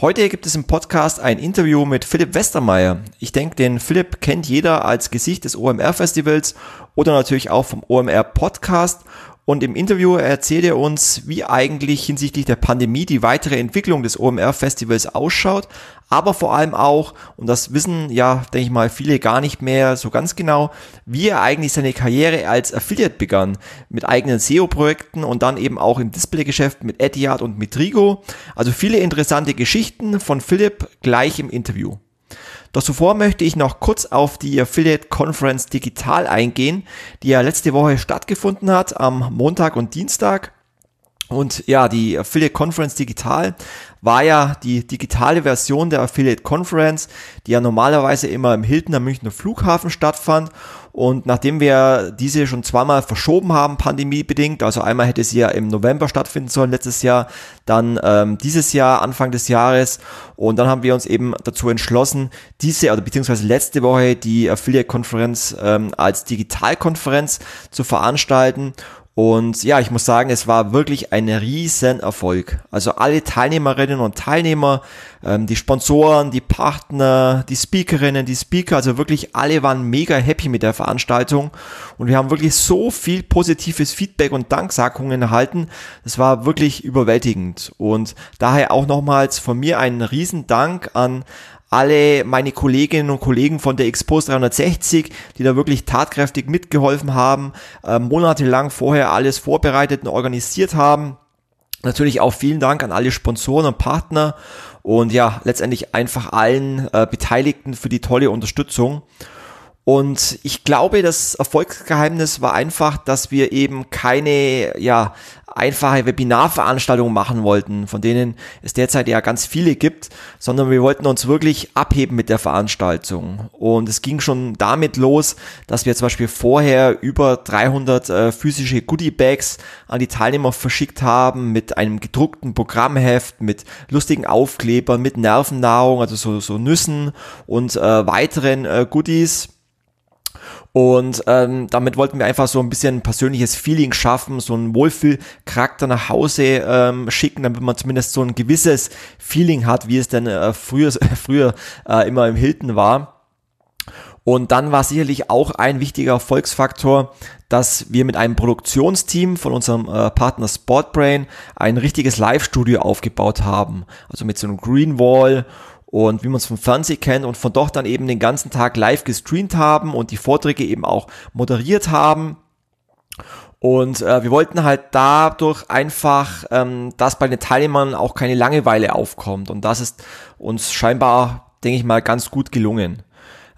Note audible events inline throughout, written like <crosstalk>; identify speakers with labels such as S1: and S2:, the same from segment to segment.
S1: Heute gibt es im Podcast ein Interview mit Philipp Westermeier. Ich denke, den Philipp kennt jeder als Gesicht des OMR Festivals oder natürlich auch vom OMR Podcast und im Interview erzählt er uns, wie eigentlich hinsichtlich der Pandemie die weitere Entwicklung des OMR-Festivals ausschaut, aber vor allem auch, und das wissen ja, denke ich mal, viele gar nicht mehr so ganz genau, wie er eigentlich seine Karriere als Affiliate begann, mit eigenen SEO-Projekten und dann eben auch im Display-Geschäft mit Etihad und mit Trigo. Also viele interessante Geschichten von Philipp gleich im Interview. Doch zuvor möchte ich noch kurz auf die Affiliate Conference Digital eingehen, die ja letzte Woche stattgefunden hat, am Montag und Dienstag. Und ja, die Affiliate Conference Digital war ja die digitale Version der Affiliate Conference, die ja normalerweise immer im Hilton am Münchner Flughafen stattfand. Und nachdem wir diese schon zweimal verschoben haben, pandemiebedingt, also einmal hätte sie ja im November stattfinden sollen letztes Jahr, dann ähm, dieses Jahr, Anfang des Jahres. Und dann haben wir uns eben dazu entschlossen, diese, oder beziehungsweise letzte Woche die Affiliate-Konferenz ähm, als Digitalkonferenz zu veranstalten. Und ja, ich muss sagen, es war wirklich ein riesen Erfolg. Also alle Teilnehmerinnen und Teilnehmer, ähm, die Sponsoren, die Partner, die Speakerinnen, die Speaker, also wirklich alle waren mega happy mit der Veranstaltung. Und wir haben wirklich so viel positives Feedback und Danksagungen erhalten. Das war wirklich überwältigend. Und daher auch nochmals von mir einen riesen Dank an alle meine Kolleginnen und Kollegen von der Expos 360, die da wirklich tatkräftig mitgeholfen haben, äh, monatelang vorher alles vorbereitet und organisiert haben. Natürlich auch vielen Dank an alle Sponsoren und Partner und ja, letztendlich einfach allen äh, Beteiligten für die tolle Unterstützung. Und ich glaube, das Erfolgsgeheimnis war einfach, dass wir eben keine, ja, einfache Webinarveranstaltungen machen wollten, von denen es derzeit ja ganz viele gibt, sondern wir wollten uns wirklich abheben mit der Veranstaltung. Und es ging schon damit los, dass wir zum Beispiel vorher über 300 äh, physische Goodie-Bags an die Teilnehmer verschickt haben mit einem gedruckten Programmheft, mit lustigen Aufklebern, mit Nervennahrung, also so, so Nüssen und äh, weiteren äh, Goodies und ähm, damit wollten wir einfach so ein bisschen ein persönliches Feeling schaffen, so einen Wohlfühlcharakter nach Hause ähm, schicken, damit man zumindest so ein gewisses Feeling hat, wie es denn äh, früher, <laughs> früher äh, immer im Hilton war. Und dann war sicherlich auch ein wichtiger Erfolgsfaktor, dass wir mit einem Produktionsteam von unserem äh, Partner Sportbrain ein richtiges Live-Studio aufgebaut haben. Also mit so einem Green Wall und wie man es vom Fernsehen kennt und von dort dann eben den ganzen Tag live gestreamt haben und die Vorträge eben auch moderiert haben. Und äh, wir wollten halt dadurch einfach, ähm, dass bei den Teilnehmern auch keine Langeweile aufkommt. Und das ist uns scheinbar, denke ich mal, ganz gut gelungen.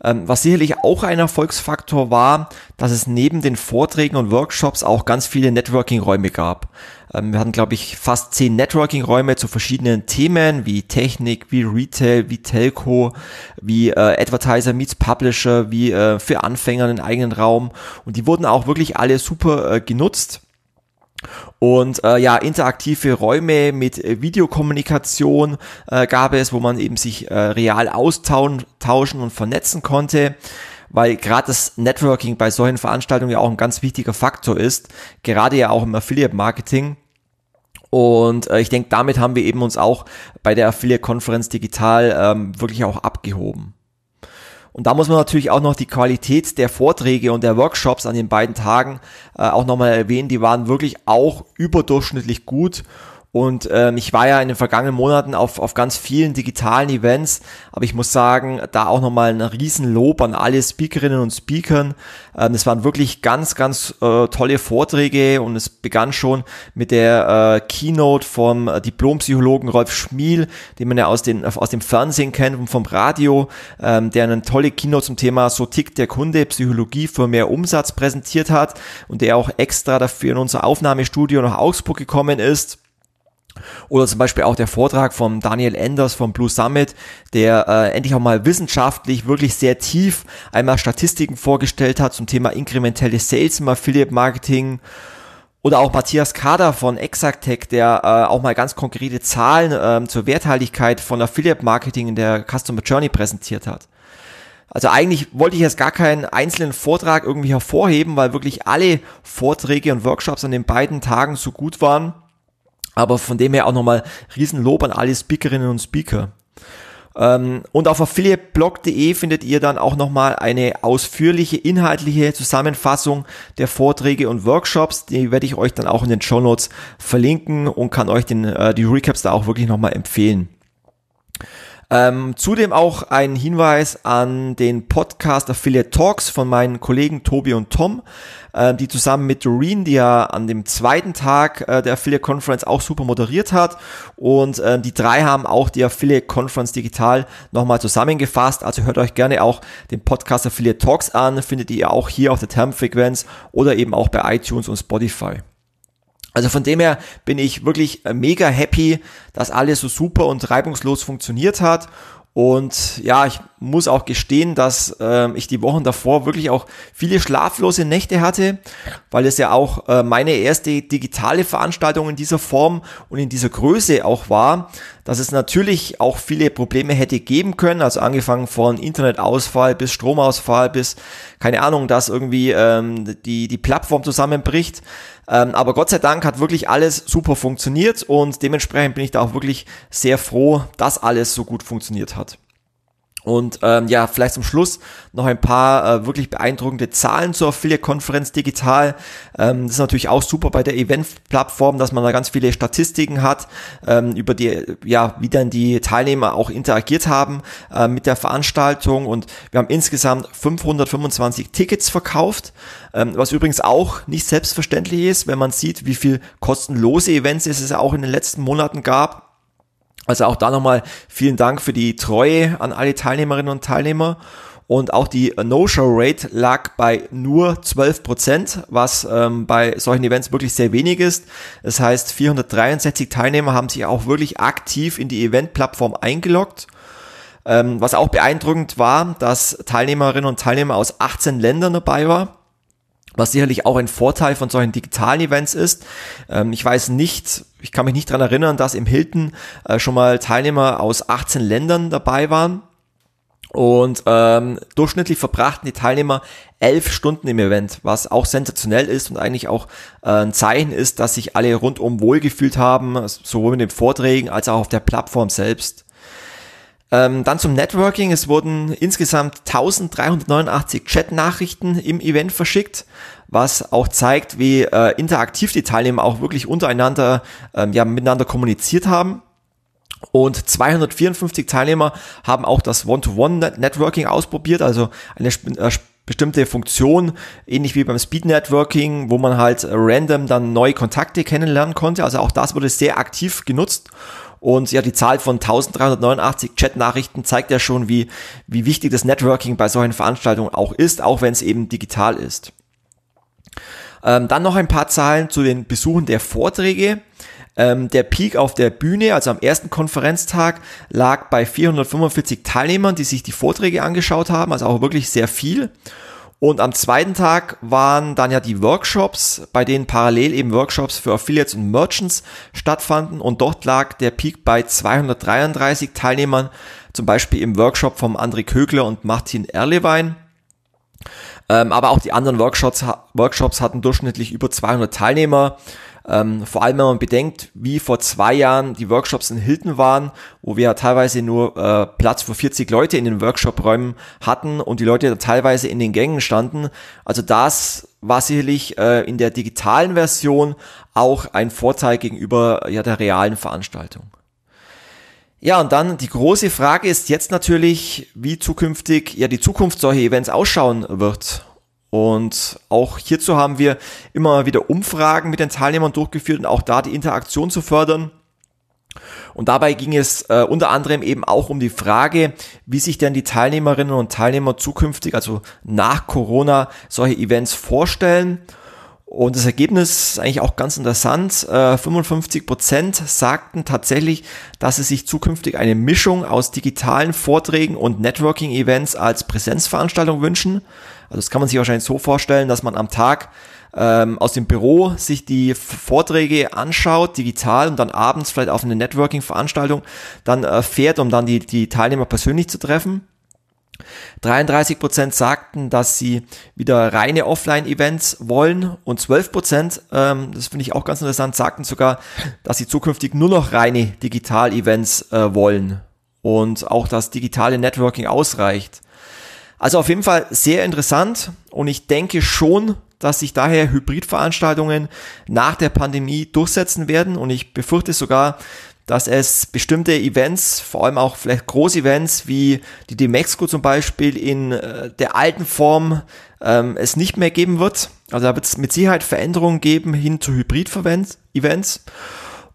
S1: Ähm, was sicherlich auch ein Erfolgsfaktor war, dass es neben den Vorträgen und Workshops auch ganz viele Networking-Räume gab. Ähm, wir hatten, glaube ich, fast zehn Networking-Räume zu verschiedenen Themen wie Technik, wie Retail, wie Telco, wie äh, Advertiser meets Publisher, wie äh, für Anfänger einen eigenen Raum. Und die wurden auch wirklich alle super äh, genutzt. Und äh, ja, interaktive Räume mit äh, Videokommunikation äh, gab es, wo man eben sich äh, real austauschen und vernetzen konnte, weil gerade das Networking bei solchen Veranstaltungen ja auch ein ganz wichtiger Faktor ist, gerade ja auch im Affiliate-Marketing. Und äh, ich denke, damit haben wir eben uns auch bei der Affiliate-Konferenz digital ähm, wirklich auch abgehoben. Und da muss man natürlich auch noch die Qualität der Vorträge und der Workshops an den beiden Tagen äh, auch nochmal erwähnen. Die waren wirklich auch überdurchschnittlich gut und ähm, ich war ja in den vergangenen Monaten auf, auf ganz vielen digitalen Events, aber ich muss sagen, da auch nochmal ein Riesenlob an alle Speakerinnen und Speakern. Ähm, es waren wirklich ganz, ganz äh, tolle Vorträge und es begann schon mit der äh, Keynote vom Diplompsychologen Rolf Schmiel, den man ja aus, den, aus dem Fernsehen kennt und vom Radio, ähm, der eine tolle Keynote zum Thema So tickt der Kunde, Psychologie für mehr Umsatz präsentiert hat und der auch extra dafür in unser Aufnahmestudio nach Augsburg gekommen ist Oder zum Beispiel auch der Vortrag von Daniel Enders vom Blue Summit, der äh, endlich auch mal wissenschaftlich wirklich sehr tief einmal Statistiken vorgestellt hat zum Thema inkrementelle Sales im Affiliate Marketing. Oder auch Matthias Kader von Exactech, der äh, auch mal ganz konkrete Zahlen äh, zur Werthaltigkeit von Affiliate Marketing in der Customer Journey präsentiert hat. Also eigentlich wollte ich jetzt gar keinen einzelnen Vortrag irgendwie hervorheben, weil wirklich alle Vorträge und Workshops an den beiden Tagen so gut waren. Aber von dem her auch nochmal Riesenlob an alle Speakerinnen und Speaker. Ähm, und auf affiliateblog.de findet ihr dann auch nochmal eine ausführliche inhaltliche Zusammenfassung der Vorträge und Workshops. Die werde ich euch dann auch in den Show Notes verlinken und kann euch den, äh, die Recaps da auch wirklich nochmal empfehlen. Ähm, zudem auch ein Hinweis an den Podcast Affiliate Talks von meinen Kollegen Tobi und Tom, äh, die zusammen mit Doreen, die ja an dem zweiten Tag äh, der Affiliate Conference auch super moderiert hat. Und äh, die drei haben auch die Affiliate Conference digital nochmal zusammengefasst. Also hört euch gerne auch den Podcast Affiliate Talks an, findet ihr auch hier auf der Termfrequenz oder eben auch bei iTunes und Spotify. Also von dem her bin ich wirklich äh, mega happy, dass alles so super und reibungslos funktioniert hat. Und ja, ich muss auch gestehen, dass äh, ich die Wochen davor wirklich auch viele schlaflose Nächte hatte, weil es ja auch äh, meine erste digitale Veranstaltung in dieser Form und in dieser Größe auch war, dass es natürlich auch viele Probleme hätte geben können, also angefangen von Internetausfall bis Stromausfall bis keine Ahnung, dass irgendwie ähm, die, die Plattform zusammenbricht. Ähm, aber Gott sei Dank hat wirklich alles super funktioniert und dementsprechend bin ich da auch wirklich sehr froh, dass alles so gut funktioniert hat. Und ähm, ja, vielleicht zum Schluss noch ein paar äh, wirklich beeindruckende Zahlen zur Affiliate-Konferenz digital. Ähm, das ist natürlich auch super bei der Event-Plattform, dass man da ganz viele Statistiken hat, ähm, über die, ja, wie dann die Teilnehmer auch interagiert haben äh, mit der Veranstaltung. Und wir haben insgesamt 525 Tickets verkauft, ähm, was übrigens auch nicht selbstverständlich ist, wenn man sieht, wie viel kostenlose Events es auch in den letzten Monaten gab. Also auch da nochmal vielen Dank für die Treue an alle Teilnehmerinnen und Teilnehmer. Und auch die No-Show-Rate lag bei nur 12 Prozent, was ähm, bei solchen Events wirklich sehr wenig ist. Das heißt, 463 Teilnehmer haben sich auch wirklich aktiv in die Event-Plattform eingeloggt. Ähm, was auch beeindruckend war, dass Teilnehmerinnen und Teilnehmer aus 18 Ländern dabei war was sicherlich auch ein Vorteil von solchen digitalen Events ist. Ähm, ich weiß nicht, ich kann mich nicht dran erinnern, dass im Hilton äh, schon mal Teilnehmer aus 18 Ländern dabei waren. Und ähm, durchschnittlich verbrachten die Teilnehmer elf Stunden im Event, was auch sensationell ist und eigentlich auch äh, ein Zeichen ist, dass sich alle rundum wohlgefühlt haben, sowohl mit den Vorträgen als auch auf der Plattform selbst. Ähm, dann zum Networking. Es wurden insgesamt 1389 Chat-Nachrichten im Event verschickt, was auch zeigt, wie äh, interaktiv die Teilnehmer auch wirklich untereinander ähm, ja, miteinander kommuniziert haben. Und 254 Teilnehmer haben auch das One-to-One-Networking ausprobiert, also eine äh, bestimmte Funktion, ähnlich wie beim Speed Networking, wo man halt random dann neue Kontakte kennenlernen konnte. Also auch das wurde sehr aktiv genutzt. Und ja, die Zahl von 1389 Chat-Nachrichten zeigt ja schon, wie, wie wichtig das Networking bei solchen Veranstaltungen auch ist, auch wenn es eben digital ist. Ähm, dann noch ein paar Zahlen zu den Besuchen der Vorträge. Ähm, der Peak auf der Bühne, also am ersten Konferenztag, lag bei 445 Teilnehmern, die sich die Vorträge angeschaut haben, also auch wirklich sehr viel. Und am zweiten Tag waren dann ja die Workshops, bei denen parallel eben Workshops für Affiliates und Merchants stattfanden. Und dort lag der Peak bei 233 Teilnehmern, zum Beispiel im Workshop vom André Kögler und Martin Erlewein. Ähm, aber auch die anderen Workshops, Workshops hatten durchschnittlich über 200 Teilnehmer. Ähm, vor allem, wenn man bedenkt, wie vor zwei Jahren die Workshops in Hilton waren, wo wir teilweise nur äh, Platz für 40 Leute in den Workshop-Räumen hatten und die Leute teilweise in den Gängen standen. Also das war sicherlich äh, in der digitalen Version auch ein Vorteil gegenüber ja, der realen Veranstaltung. Ja, und dann die große Frage ist jetzt natürlich, wie zukünftig ja die Zukunft solcher Events ausschauen wird. Und auch hierzu haben wir immer wieder Umfragen mit den Teilnehmern durchgeführt und auch da die Interaktion zu fördern. Und dabei ging es äh, unter anderem eben auch um die Frage, wie sich denn die Teilnehmerinnen und Teilnehmer zukünftig, also nach Corona, solche Events vorstellen. Und das Ergebnis ist eigentlich auch ganz interessant. 55 äh, Prozent sagten tatsächlich, dass sie sich zukünftig eine Mischung aus digitalen Vorträgen und Networking-Events als Präsenzveranstaltung wünschen. Also das kann man sich wahrscheinlich so vorstellen, dass man am Tag ähm, aus dem Büro sich die Vorträge anschaut, digital und dann abends vielleicht auf eine Networking-Veranstaltung dann äh, fährt, um dann die, die Teilnehmer persönlich zu treffen. 33 Prozent sagten, dass sie wieder reine Offline-Events wollen und 12 Prozent, ähm, das finde ich auch ganz interessant, sagten sogar, dass sie zukünftig nur noch reine Digital-Events äh, wollen und auch das digitale Networking ausreicht. Also auf jeden Fall sehr interessant und ich denke schon, dass sich daher Hybridveranstaltungen nach der Pandemie durchsetzen werden und ich befürchte sogar, dass es bestimmte Events, vor allem auch vielleicht Großevents wie die Demexco zum Beispiel in äh, der alten Form ähm, es nicht mehr geben wird. Also da wird es mit Sicherheit Veränderungen geben hin zu Hybrid-Events.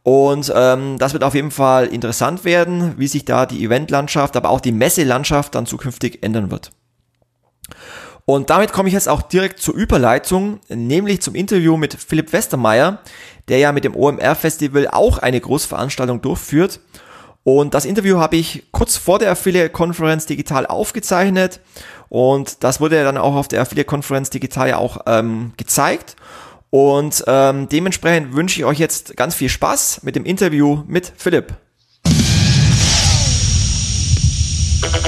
S1: Und ähm, das wird auf jeden Fall interessant werden, wie sich da die Eventlandschaft, aber auch die Messelandschaft dann zukünftig ändern wird. Und damit komme ich jetzt auch direkt zur Überleitung, nämlich zum Interview mit Philipp Westermeier, der ja mit dem OMR Festival auch eine Großveranstaltung durchführt. Und das Interview habe ich kurz vor der Affiliate Conference digital aufgezeichnet und das wurde dann auch auf der Affiliate Conference digital ja auch ähm, gezeigt. Und ähm, dementsprechend wünsche ich euch jetzt ganz viel Spaß mit dem Interview mit Philipp.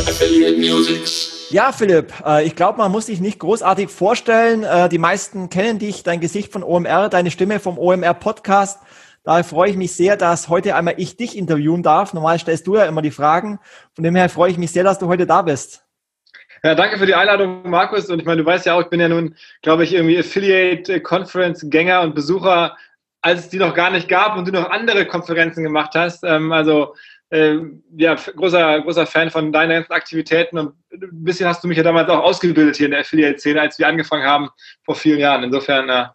S1: Affiliate Music. Ja, Philipp, äh, ich glaube, man muss dich nicht großartig vorstellen. Äh, die meisten kennen dich, dein Gesicht von OMR, deine Stimme vom OMR Podcast. Daher freue ich mich sehr, dass heute einmal ich dich interviewen darf. Normal stellst du ja immer die Fragen. Von dem her freue ich mich sehr, dass du heute da bist.
S2: Ja, danke für die Einladung, Markus. Und ich meine, du weißt ja auch, ich bin ja nun, glaube ich, irgendwie Affiliate Conference Gänger und Besucher, als es die noch gar nicht gab und du noch andere Konferenzen gemacht hast. Ähm, also äh, ja, großer, großer Fan von deinen ganzen Aktivitäten und ein bisschen hast du mich ja damals auch ausgebildet hier in der Affiliate-Szene, als wir angefangen haben vor vielen Jahren. Insofern, äh,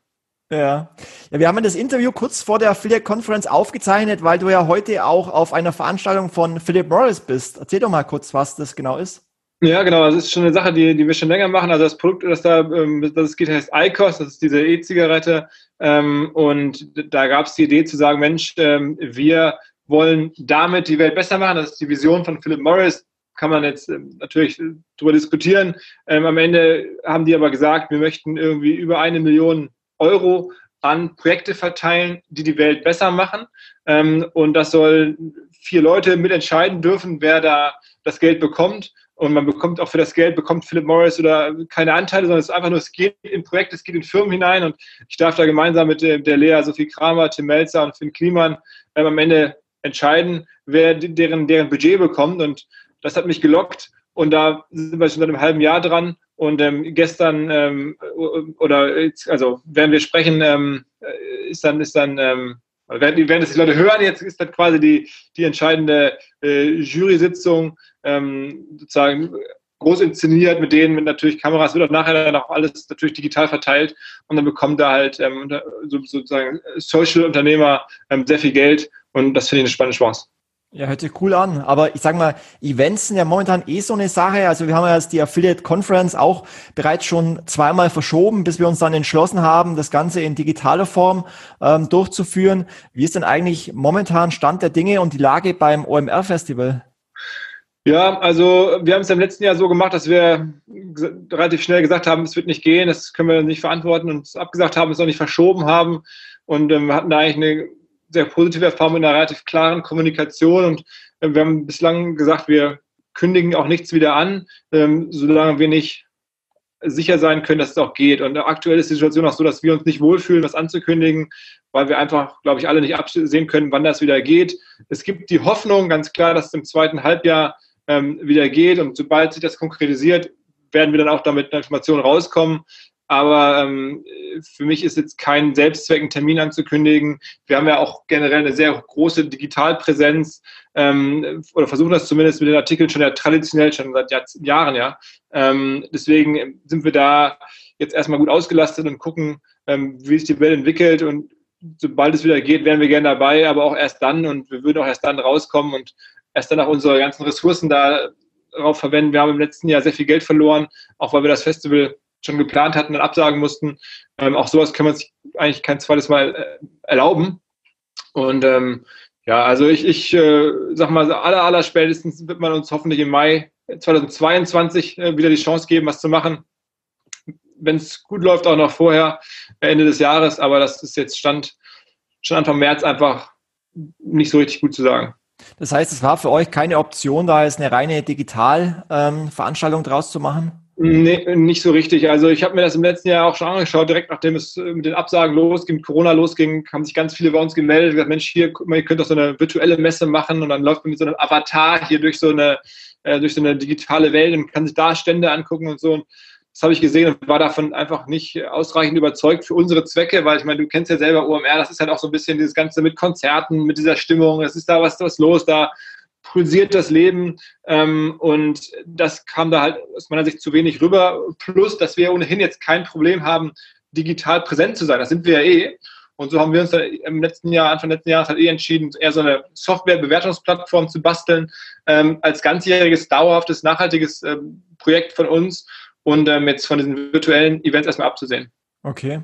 S1: ja. ja, wir haben das Interview kurz vor der Affiliate Conference aufgezeichnet, weil du ja heute auch auf einer Veranstaltung von Philip Morris bist. Erzähl doch mal kurz, was das genau ist.
S2: Ja, genau. Das ist schon eine Sache, die, die wir schon länger machen. Also das Produkt, das da, ähm, das es geht, heißt ICOS. Das ist diese E-Zigarette. Ähm, und da gab es die Idee zu sagen, Mensch, ähm, wir wollen damit die Welt besser machen. Das ist die Vision von Philip Morris. Kann man jetzt ähm, natürlich darüber diskutieren. Ähm, am Ende haben die aber gesagt, wir möchten irgendwie über eine Million Euro an Projekte verteilen, die die Welt besser machen. Ähm, und das soll vier Leute mitentscheiden dürfen, wer da das Geld bekommt. Und man bekommt auch für das Geld, bekommt Philip Morris oder keine Anteile, sondern es ist einfach nur, es geht in Projekte, es geht in Firmen hinein und ich darf da gemeinsam mit der Lea, Sophie Kramer, Tim Melzer und Finn Kliman ähm, am Ende entscheiden, wer deren, deren Budget bekommt. Und das hat mich gelockt. Und da sind wir schon seit einem halben Jahr dran. Und ähm, gestern ähm, oder jetzt, also während wir sprechen, ähm, ist dann, ist dann, ähm, während, während das die Leute hören, jetzt ist dann quasi die, die entscheidende äh, Jury-Sitzung ähm, sozusagen groß inszeniert mit denen, mit natürlich Kameras, wird auch nachher dann auch alles natürlich digital verteilt und dann bekommt da halt ähm, sozusagen Social-Unternehmer ähm, sehr viel Geld und das finde ich eine spannende Chance.
S1: Ja, hört sich cool an. Aber ich sage mal, Events sind ja momentan eh so eine Sache. Also wir haben ja jetzt die Affiliate Conference auch bereits schon zweimal verschoben, bis wir uns dann entschlossen haben, das Ganze in digitaler Form ähm, durchzuführen. Wie ist denn eigentlich momentan Stand der Dinge und die Lage beim OMR Festival?
S2: Ja, also wir haben es im letzten Jahr so gemacht, dass wir relativ schnell gesagt haben, es wird nicht gehen, das können wir nicht verantworten und es abgesagt haben, es auch nicht verschoben haben. Und ähm, wir hatten da eigentlich eine sehr positive Erfahrung mit einer relativ klaren Kommunikation und äh, wir haben bislang gesagt, wir kündigen auch nichts wieder an, ähm, solange wir nicht sicher sein können, dass es auch geht. Und aktuell ist die Situation auch so, dass wir uns nicht wohlfühlen, was anzukündigen, weil wir einfach, glaube ich, alle nicht absehen können, wann das wieder geht. Es gibt die Hoffnung, ganz klar, dass es im zweiten Halbjahr ähm, wieder geht. Und sobald sich das konkretisiert, werden wir dann auch damit eine Information rauskommen. Aber ähm, für mich ist jetzt kein Selbstzweck, einen Termin anzukündigen. Wir haben ja auch generell eine sehr große Digitalpräsenz ähm, oder versuchen das zumindest mit den Artikeln schon ja traditionell, schon seit Jahren, ja. Ähm, deswegen sind wir da jetzt erstmal gut ausgelastet und gucken, ähm, wie sich die Welt entwickelt. Und sobald es wieder geht, wären wir gerne dabei, aber auch erst dann und wir würden auch erst dann rauskommen und erst dann auch unsere ganzen Ressourcen darauf verwenden. Wir haben im letzten Jahr sehr viel Geld verloren, auch weil wir das Festival schon geplant hatten und absagen mussten. Ähm, auch sowas kann man sich eigentlich kein zweites Mal äh, erlauben. Und ähm, ja, also ich, ich äh, sag mal, aller, aller spätestens wird man uns hoffentlich im Mai 2022 äh, wieder die Chance geben, was zu machen. Wenn es gut läuft, auch noch vorher, äh, Ende des Jahres, aber das ist jetzt Stand, schon Anfang März einfach nicht so richtig gut zu sagen.
S1: Das heißt, es war für euch keine Option, da jetzt eine reine Digitalveranstaltung ähm, draus zu machen?
S2: Nee, nicht so richtig. Also ich habe mir das im letzten Jahr auch schon angeschaut, direkt nachdem es äh, mit den Absagen losging, mit Corona losging, haben sich ganz viele bei uns gemeldet, gesagt, Mensch, hier, guck mal, ihr könnt doch so eine virtuelle Messe machen und dann läuft man mit so einem Avatar hier durch so eine, äh, durch so eine digitale Welt und kann sich da Stände angucken und so. Und das habe ich gesehen und war davon einfach nicht ausreichend überzeugt für unsere Zwecke, weil ich meine, du kennst ja selber OMR, das ist halt auch so ein bisschen dieses Ganze mit Konzerten, mit dieser Stimmung, es ist da was, was los, da pulsiert das Leben ähm, und das kam da halt aus meiner Sicht zu wenig rüber. Plus, dass wir ohnehin jetzt kein Problem haben, digital präsent zu sein. Das sind wir ja eh. Und so haben wir uns im letzten Jahr, Anfang letzten Jahres halt eh entschieden, eher so eine Software-Bewertungsplattform zu basteln, ähm, als ganzjähriges, dauerhaftes, nachhaltiges ähm, Projekt von uns und ähm, jetzt von diesen virtuellen Events erstmal abzusehen.
S1: Okay.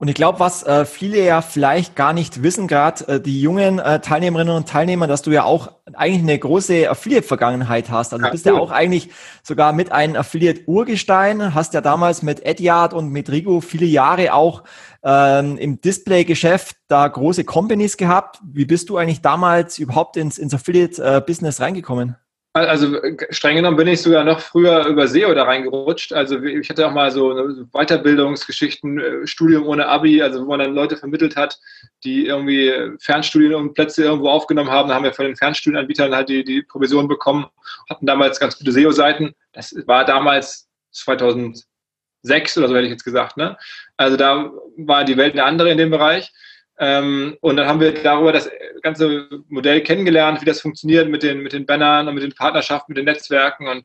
S1: Und ich glaube, was äh, viele ja vielleicht gar nicht wissen, gerade äh, die jungen äh, Teilnehmerinnen und Teilnehmer, dass du ja auch eigentlich eine große Affiliate-Vergangenheit hast. Also du bist ja auch eigentlich sogar mit einem Affiliate-Urgestein, hast ja damals mit Edyard und mit Rigo viele Jahre auch ähm, im Display-Geschäft da große Companies gehabt. Wie bist du eigentlich damals überhaupt ins, ins Affiliate-Business reingekommen?
S2: Also streng genommen bin ich sogar noch früher über SEO da reingerutscht. Also ich hatte auch mal so Weiterbildungsgeschichten, äh, Studium ohne Abi, also wo man dann Leute vermittelt hat, die irgendwie Fernstudien und Plätze irgendwo aufgenommen haben. Da haben wir von den Fernstudienanbietern halt die, die Provision bekommen, hatten damals ganz gute SEO-Seiten. Das war damals 2006 oder so hätte ich jetzt gesagt. Ne? Also da war die Welt eine andere in dem Bereich. Ähm, und dann haben wir darüber das ganze Modell kennengelernt, wie das funktioniert mit den, mit den Bannern und mit den Partnerschaften, mit den Netzwerken. Und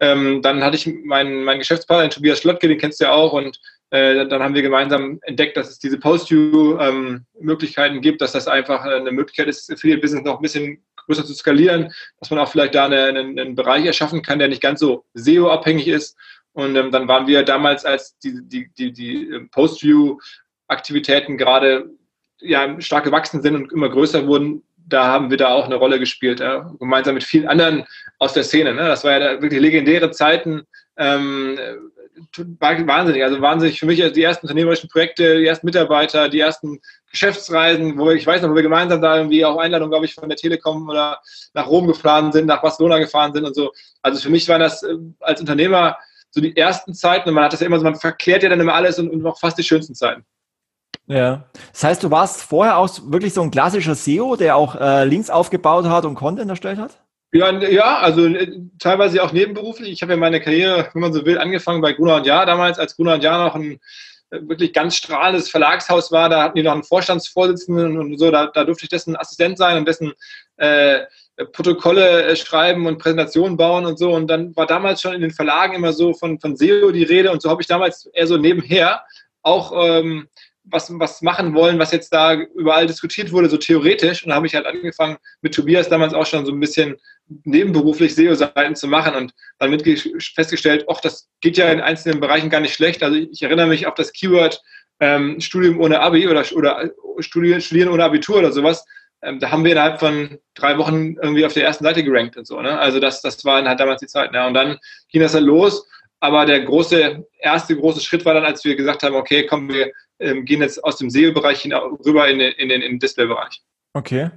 S2: ähm, dann hatte ich meinen, meinen Geschäftspartner, den Tobias Schlottke, den kennst du ja auch. Und äh, dann haben wir gemeinsam entdeckt, dass es diese Post-View-Möglichkeiten ähm, gibt, dass das einfach eine Möglichkeit ist, Affiliate-Business noch ein bisschen größer zu skalieren, dass man auch vielleicht da eine, einen, einen Bereich erschaffen kann, der nicht ganz so SEO-abhängig ist. Und ähm, dann waren wir damals, als die, die, die, die Post-View-Aktivitäten gerade ja, stark gewachsen sind und immer größer wurden, da haben wir da auch eine Rolle gespielt, ja, gemeinsam mit vielen anderen aus der Szene. Ne? Das war ja wirklich legendäre Zeiten. Ähm, wahnsinnig, also wahnsinnig für mich die ersten unternehmerischen Projekte, die ersten Mitarbeiter, die ersten Geschäftsreisen, wo wir, ich weiß noch, wo wir gemeinsam da irgendwie auch Einladungen, glaube ich, von der Telekom oder nach Rom gefahren sind, nach Barcelona gefahren sind und so. Also für mich waren das äh, als Unternehmer so die ersten Zeiten und man hat das ja immer so, man verklärt ja dann immer alles und, und noch fast die schönsten Zeiten.
S1: Ja. Das heißt, du warst vorher auch wirklich so ein klassischer SEO, der auch äh, Links aufgebaut hat und Content erstellt hat?
S2: Ja, ja, also äh, teilweise auch nebenberuflich. Ich habe ja meine Karriere, wenn man so will, angefangen bei Gruner und Jahr damals, als Gruner und Jahr noch ein äh, wirklich ganz strahlendes Verlagshaus war. Da hatten die noch einen Vorstandsvorsitzenden und so. Da, da durfte ich dessen Assistent sein und dessen äh, Protokolle äh, schreiben und Präsentationen bauen und so. Und dann war damals schon in den Verlagen immer so von, von SEO die Rede. Und so habe ich damals eher so nebenher auch ähm, was, was machen wollen, was jetzt da überall diskutiert wurde, so theoretisch. Und da habe ich halt angefangen, mit Tobias damals auch schon so ein bisschen nebenberuflich SEO-Seiten zu machen und dann mit festgestellt, ach, das geht ja in einzelnen Bereichen gar nicht schlecht. Also ich erinnere mich auf das Keyword ähm, Studium ohne Abi oder, oder Studieren, Studieren ohne Abitur oder sowas. Ähm, da haben wir innerhalb von drei Wochen irgendwie auf der ersten Seite gerankt und so. Ne? Also das, das war halt damals die Zeit. Ne? Und dann ging das dann los. Aber der große, erste große Schritt war dann, als wir gesagt haben, okay, komm, wir ähm, gehen jetzt aus dem SEO-Bereich rüber in den, in den, in den Display-Bereich.
S1: Okay.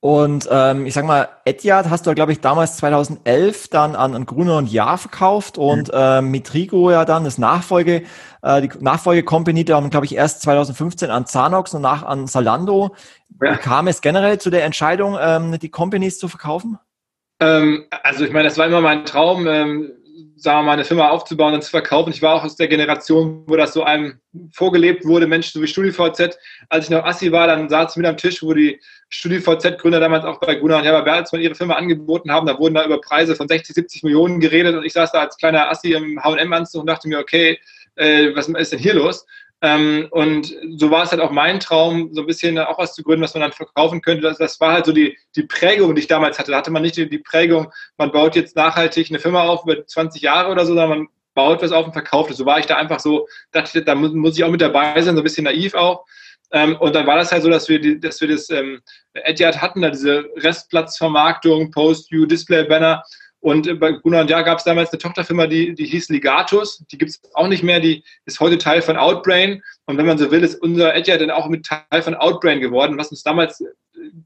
S1: Und ähm, ich sag mal, Etihad hast du, glaube ich, damals 2011 dann an, an Gruner und Jahr verkauft und mhm. äh, Mitrigo ja dann das Nachfolge, äh, die Nachfolge-Company dann, glaube ich, erst 2015 an Zanox und nach an Salando. Ja. Wie kam es generell zu der Entscheidung, ähm, die Companies zu verkaufen?
S2: Ähm, also ich meine, das war immer mein Traum. Ähm, sagen wir mal, eine Firma aufzubauen und zu verkaufen. Ich war auch aus der Generation, wo das so einem vorgelebt wurde, Mensch, so wie StudiVZ. Als ich noch Assi war, dann saß ich mit am Tisch, wo die StudiVZ-Gründer damals auch bei Gunnar und Herbert Bertelsmann ihre Firma angeboten haben. Da wurden da über Preise von 60, 70 Millionen geredet und ich saß da als kleiner Assi im H&M-Anzug und dachte mir, okay, äh, was ist denn hier los? Ähm, und so war es halt auch mein Traum, so ein bisschen auch was zu gründen, was man dann verkaufen könnte. Das, das war halt so die, die Prägung, die ich damals hatte. Da hatte man nicht die, die, Prägung, man baut jetzt nachhaltig eine Firma auf über 20 Jahre oder so, sondern man baut was auf und verkauft es. So war ich da einfach so, dachte, da muss, muss ich auch mit dabei sein, so ein bisschen naiv auch. Ähm, und dann war das halt so, dass wir, die, dass wir das ähm, Etihad hatten, da diese Restplatzvermarktung, Post-View, Display-Banner. Und bei Gunnar und Jahr gab es damals eine Tochterfirma, die, die hieß Ligatus. Die gibt es auch nicht mehr. Die ist heute Teil von Outbrain. Und wenn man so will, ist unser Etihad dann auch mit Teil von Outbrain geworden. Was uns damals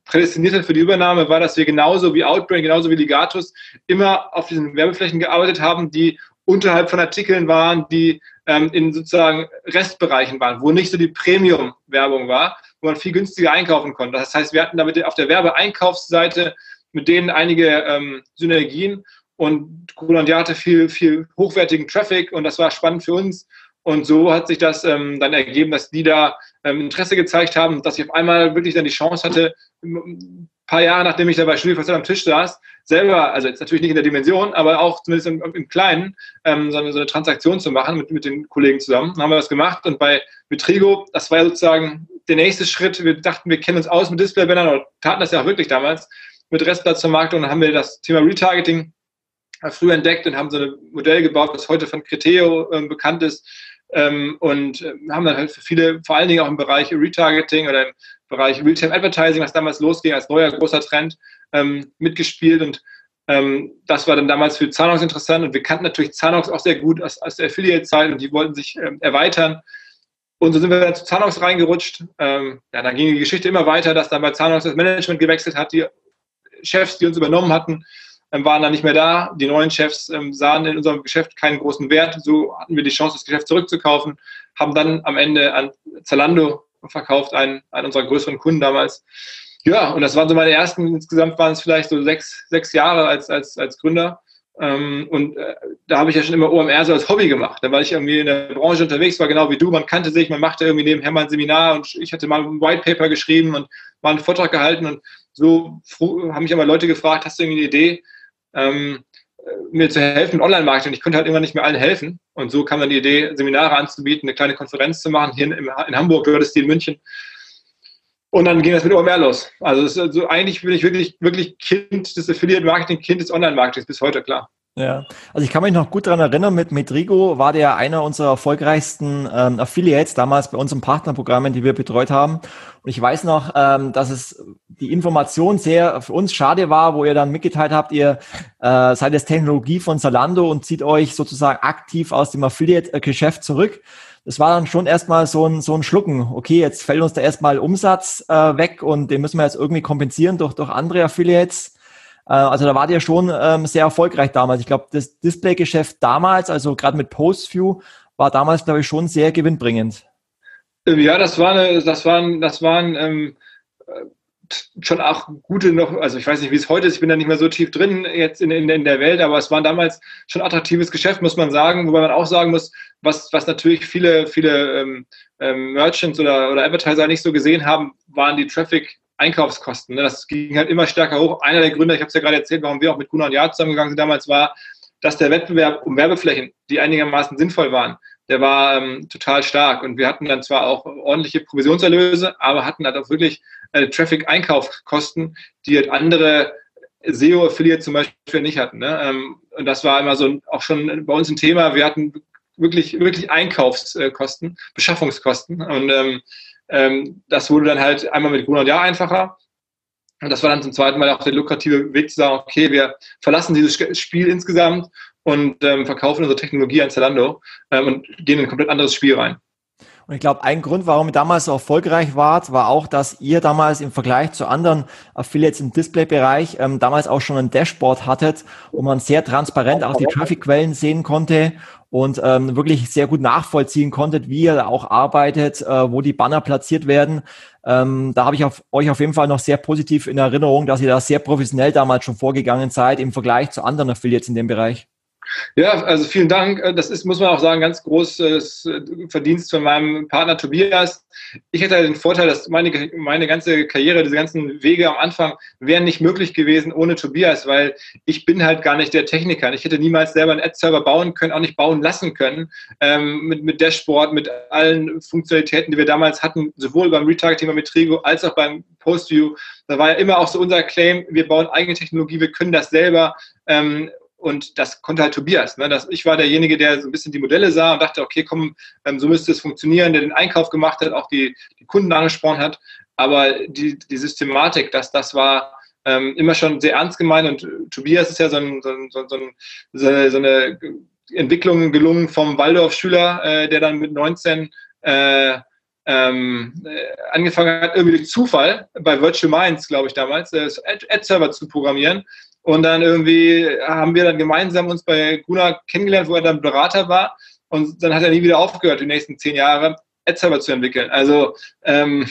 S2: prädestiniert hat für die Übernahme, war, dass wir genauso wie Outbrain, genauso wie Ligatus immer auf diesen Werbeflächen gearbeitet haben, die unterhalb von Artikeln waren, die ähm, in sozusagen Restbereichen waren, wo nicht so die Premium-Werbung war, wo man viel günstiger einkaufen konnte. Das heißt, wir hatten damit auf der Werbeeinkaufsseite mit denen einige ähm, Synergien und Grolandia hatte viel, viel hochwertigen Traffic und das war spannend für uns. Und so hat sich das ähm, dann ergeben, dass die da ähm, Interesse gezeigt haben, dass ich auf einmal wirklich dann die Chance hatte, ein paar Jahre nachdem ich da bei StudioVZ am Tisch saß, selber, also jetzt natürlich nicht in der Dimension, aber auch zumindest im, im Kleinen, ähm, so, eine, so, eine, Transaktion zu machen mit, mit den Kollegen zusammen. Dann haben wir das gemacht und bei Vitrigo, das war sozusagen der nächste Schritt. Wir dachten, wir kennen uns aus mit Displaybändern und taten das ja auch wirklich damals mit Restplatzvermarktung dann haben wir das Thema Retargeting früh entdeckt und haben so ein Modell gebaut, das heute von Criteo äh, bekannt ist, ähm, und äh, haben dann halt für viele, vor allen Dingen auch im Bereich Retargeting oder im Bereich Real-Time Advertising, was damals losging als neuer großer Trend, ähm, mitgespielt und ähm, das war dann damals für Zanox interessant und wir kannten natürlich Zanox auch sehr gut aus, aus der Affiliate-Zeit und die wollten sich ähm, erweitern. Und so sind wir dann zu Zanox reingerutscht. Ähm, ja, dann ging die Geschichte immer weiter, dass dann bei Zanox das Management gewechselt hat, die Chefs, die uns übernommen hatten, ähm, waren dann nicht mehr da. Die neuen Chefs ähm, sahen in unserem Geschäft keinen großen Wert. So hatten wir die Chance, das Geschäft zurückzukaufen, haben dann am Ende an Zalando verkauft, einen, einen unserer größeren Kunden damals. Ja, und das waren so meine ersten, insgesamt waren es vielleicht so sechs, sechs Jahre als, als, als Gründer. Ähm, und äh, da habe ich ja schon immer OMR so als Hobby gemacht. Da war ich irgendwie in der Branche unterwegs, war genau wie du, man kannte sich, man machte irgendwie nebenher mal ein Seminar und ich hatte mal ein White Paper geschrieben und mal einen Vortrag gehalten und so haben mich immer Leute gefragt, hast du irgendwie eine Idee? ähm, mir zu helfen mit Online-Marketing. Ich konnte halt immer nicht mehr allen helfen. Und so kam dann die Idee, Seminare anzubieten, eine kleine Konferenz zu machen. Hier in, in Hamburg, du hattest die in München. Und dann ging das mit OMR los. Also, also eigentlich bin ich wirklich, wirklich Kind des Affiliate-Marketing, Kind des Online-Marketings bis heute, klar.
S1: Ja, also ich kann mich noch gut daran erinnern, mit Metrigo war der einer unserer erfolgreichsten ähm, Affiliates damals bei unseren Partnerprogrammen, die wir betreut haben. Und ich weiß noch, ähm, dass es die Information sehr für uns schade war, wo ihr dann mitgeteilt habt, ihr äh, seid jetzt Technologie von Zalando und zieht euch sozusagen aktiv aus dem Affiliate-Geschäft zurück. Das war dann schon erstmal so ein, so ein Schlucken. Okay, jetzt fällt uns da erstmal Umsatz äh, weg und den müssen wir jetzt irgendwie kompensieren durch, durch andere Affiliates. Äh, also da war der schon ähm, sehr erfolgreich damals. Ich glaube, das Displaygeschäft damals, also gerade mit Postview, war damals, glaube ich, schon sehr gewinnbringend.
S2: Ja, das war eine, das waren, das waren ähm, schon auch gute noch, also ich weiß nicht, wie es heute ist, ich bin da nicht mehr so tief drin jetzt in, in, in der Welt, aber es war damals schon attraktives Geschäft, muss man sagen, wobei man auch sagen muss, was, was natürlich viele, viele ähm, ähm, Merchants oder, oder Advertiser nicht so gesehen haben, waren die Traffic Einkaufskosten. Ne? Das ging halt immer stärker hoch. Einer der Gründe, ich habe es ja gerade erzählt, warum wir auch mit Gunnar und Jahr zusammengegangen sind damals, war, dass der Wettbewerb um Werbeflächen, die einigermaßen sinnvoll waren, der war ähm, total stark. Und wir hatten dann zwar auch ordentliche Provisionserlöse, aber hatten halt auch wirklich äh, Traffic-Einkaufskosten, die halt andere SEO-Affiliate zum Beispiel nicht hatten. Ne? Ähm, und das war immer so auch schon bei uns ein Thema. Wir hatten wirklich, wirklich Einkaufskosten, Beschaffungskosten. Und ähm, ähm, das wurde dann halt einmal mit Gruner und Jahr einfacher. Und das war dann zum zweiten Mal auch der lukrative Weg zu sagen, okay, wir verlassen dieses Spiel insgesamt und ähm, verkaufen unsere Technologie an Zalando ähm, und gehen in ein komplett anderes Spiel rein.
S1: Und ich glaube, ein Grund, warum ihr damals so erfolgreich wart, war auch, dass ihr damals im Vergleich zu anderen Affiliates im Display-Bereich ähm, damals auch schon ein Dashboard hattet, wo man sehr transparent auch die Traffic-Quellen sehen konnte und ähm, wirklich sehr gut nachvollziehen konntet, wie ihr auch arbeitet, äh, wo die Banner platziert werden. Ähm, da habe ich auf, euch auf jeden Fall noch sehr positiv in Erinnerung, dass ihr da sehr professionell damals schon vorgegangen seid im Vergleich zu anderen Affiliates in dem Bereich.
S2: Ja, also vielen Dank. Äh, das ist, muss man auch sagen, ganz großes äh, Verdienst von meinem Partner Tobias. Ich hätte den Vorteil, dass meine, meine ganze Karriere, diese ganzen Wege am Anfang wären nicht möglich gewesen ohne Tobias, weil ich bin halt gar nicht der Techniker. Ich hätte niemals selber einen Ad-Server bauen können, auch nicht bauen lassen können, ähm, mit, mit Dashboard, mit allen Funktionalitäten, die wir damals hatten, sowohl beim Retargeting mit Trigo als auch beim Postview. Da war ja immer auch so unser Claim, wir bauen eigene Technologie, wir können das selber. Ähm, und das konnte halt Tobias. Ne? Das, ich war derjenige, der so ein bisschen die Modelle sah und dachte, okay, komm, ähm, so müsste es funktionieren, der den Einkauf gemacht hat, auch die, die Kunden angesprochen hat. Aber die, die Systematik, das, das war ähm, immer schon sehr ernst gemeint und Tobias ist ja so, ein, so, ein, so, ein, so eine Entwicklung gelungen vom Waldorf-Schüler, äh, der dann mit 19 äh, ähm, äh, angefangen hat, irgendwie durch Zufall bei Virtual Minds, glaube ich damals, äh, Ad-Server zu programmieren. Und dann irgendwie haben wir dann gemeinsam uns bei Gunnar kennengelernt, wo er dann Berater war. Und dann hat er nie wieder aufgehört, die nächsten zehn Jahre Ad-Server zu entwickeln. Also ähm,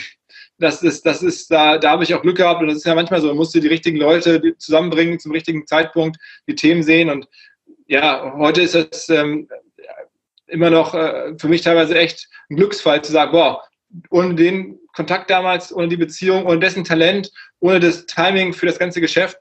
S2: das ist, das ist, da, da habe ich auch Glück gehabt und das ist ja manchmal so, man musste die richtigen Leute zusammenbringen zum richtigen Zeitpunkt, die Themen sehen und ja, heute ist es ähm, immer noch äh, für mich teilweise echt ein Glücksfall zu sagen, boah, ohne den Kontakt damals, ohne die Beziehung, ohne dessen Talent, ohne das Timing für das ganze Geschäft,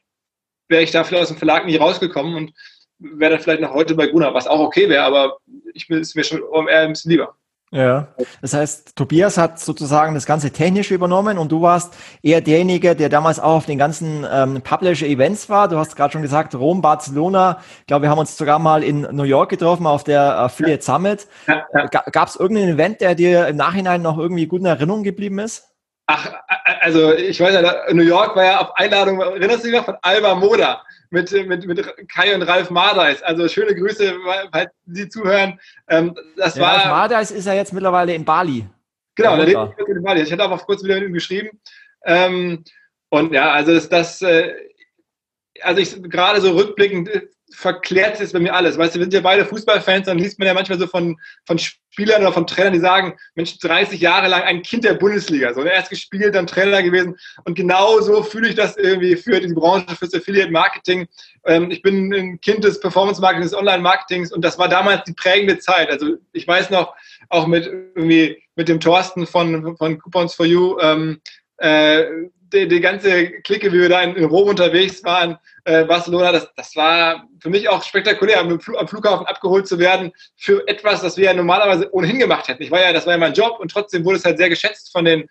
S2: wäre ich da vielleicht aus dem Verlag nicht rausgekommen und wäre dann vielleicht noch heute bei Gunnar, was auch okay wäre, aber ich bin es mir schon eher ein bisschen lieber.
S1: Ja, das heißt, Tobias hat sozusagen das ganze Technische übernommen und du warst eher derjenige, der damals auch auf den ganzen ähm, Publisher-Events war. Du hast gerade schon gesagt, Rom, Barcelona. Ich glaube, wir haben uns sogar mal in New York getroffen auf der Affiliate Summit. Ja, ja. Gab es irgendeinen Event, der dir im Nachhinein noch irgendwie gut in Erinnerung geblieben ist?
S2: Ach, also ich weiß ja, New York war ja auf Einladung, erinnerst du dich noch, von Alba Moda mit, mit, mit Kai und Ralf Mardeis. Also schöne Grüße, falls Sie zuhören.
S1: Ähm, das ja, war, Ralf Mardeis ist ja jetzt mittlerweile in Bali.
S2: Genau, der lebt in Bali. Ich hatte auch kurz wieder mit ihm geschrieben. Ähm, und ja, also das, das äh, also ich gerade so rückblickend verklärt ist bei mir alles. Weißt du, wir sind ja beide Fußballfans, dann liest man ja manchmal so von, von Spielern oder von Trainern, die sagen, Mensch, 30 Jahre lang ein Kind der Bundesliga. So, erst gespielt, dann Trainer gewesen. Und genau so fühle ich das irgendwie für die Branche, fürs Affiliate Marketing. Ähm, ich bin ein Kind des Performance Marketings, des Online Marketings und das war damals die prägende Zeit. Also ich weiß noch, auch mit irgendwie mit dem Thorsten von, von Coupons for You, ähm, äh, die, die ganze Clique, wie wir da in, in Rom unterwegs waren, äh, Barcelona, das, das war für mich auch spektakulär, am, am, Flughafen abgeholt zu werden für etwas, das wir ja normalerweise ohnehin gemacht hätten. Ich war ja, das war ja mein Job und trotzdem wurde es halt sehr geschätzt von den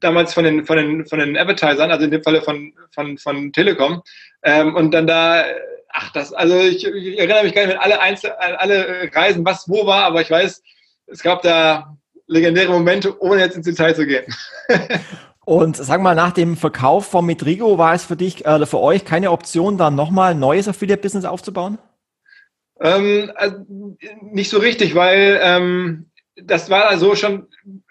S2: damals von den von den von den Advertisern, also in dem Falle von von von Telekom ähm, und dann da ach das also ich, ich erinnere mich gar nicht mehr alle Einzel alle Reisen was wo war, aber ich weiß es gab da legendäre Momente, ohne jetzt ins Detail zu gehen. <laughs>
S1: Und sag mal, nach dem Verkauf von Mitrigo war es für dich, äh, für euch keine Option, dann nochmal ein neues Affiliate-Business aufzubauen?
S2: Ähm, also nicht so richtig, weil ähm, das war also schon,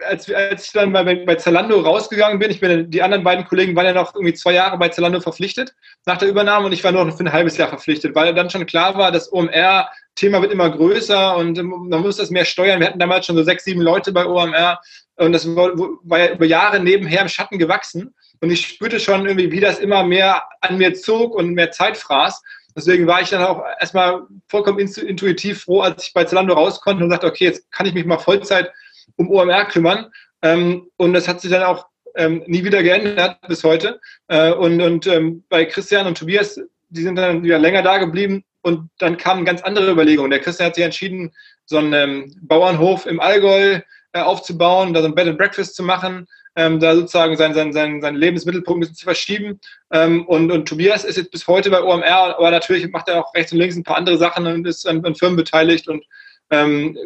S2: als, als ich dann bei, bei Zalando rausgegangen bin, ich bin, die anderen beiden Kollegen waren ja noch irgendwie zwei Jahre bei Zalando verpflichtet nach der Übernahme und ich war nur noch für ein halbes Jahr verpflichtet, weil dann schon klar war, das OMR-Thema wird immer größer und man muss das mehr steuern. Wir hatten damals schon so sechs, sieben Leute bei OMR und das war, ja über Jahre nebenher im Schatten gewachsen. Und ich spürte schon irgendwie, wie das immer mehr an mir zog und mehr Zeit fraß. Deswegen war ich dann auch erstmal vollkommen intuitiv froh, als ich bei Zalando raus konnte und sagte, okay, jetzt kann ich mich mal Vollzeit um OMR kümmern. Ähm, und das hat sich dann auch ähm, nie wieder geändert bis heute. Äh, und und ähm, bei Christian und Tobias, die sind dann wieder länger da geblieben. Und dann kamen ganz andere Überlegungen. Der Christian hat sich entschieden, so einen Bauernhof im Allgäu äh, aufzubauen, da so ein Bed and Breakfast zu machen, ähm, da sozusagen seinen sein, sein, sein Lebensmittelpunkt zu verschieben. Ähm, und, und Tobias ist jetzt bis heute bei OMR, aber natürlich macht er auch rechts und links ein paar andere Sachen und ist an, an Firmen beteiligt und ähm,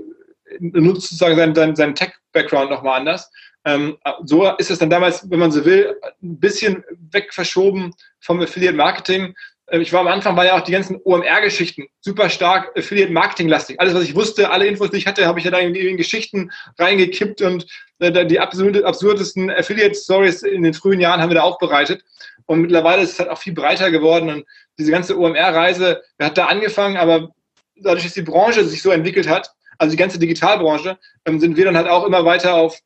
S2: nutzt sozusagen seinen, seinen, seinen Tech-Background nochmal anders. Ähm, so ist es dann damals, wenn man so will, ein bisschen wegverschoben vom Affiliate Marketing ich war am Anfang, war ja auch die ganzen OMR-Geschichten super stark Affiliate-Marketing-lastig. Alles, was ich wusste, alle Infos, die ich hatte, habe ich ja da in die Geschichten reingekippt und äh, die absurdesten Affiliate-Stories in den frühen Jahren haben wir da aufbereitet. Und mittlerweile ist es halt auch viel breiter geworden und diese ganze OMR-Reise, hat da angefangen, aber dadurch, dass die Branche sich so entwickelt hat, also die ganze Digitalbranche, ähm, sind wir dann halt auch immer weiter auf,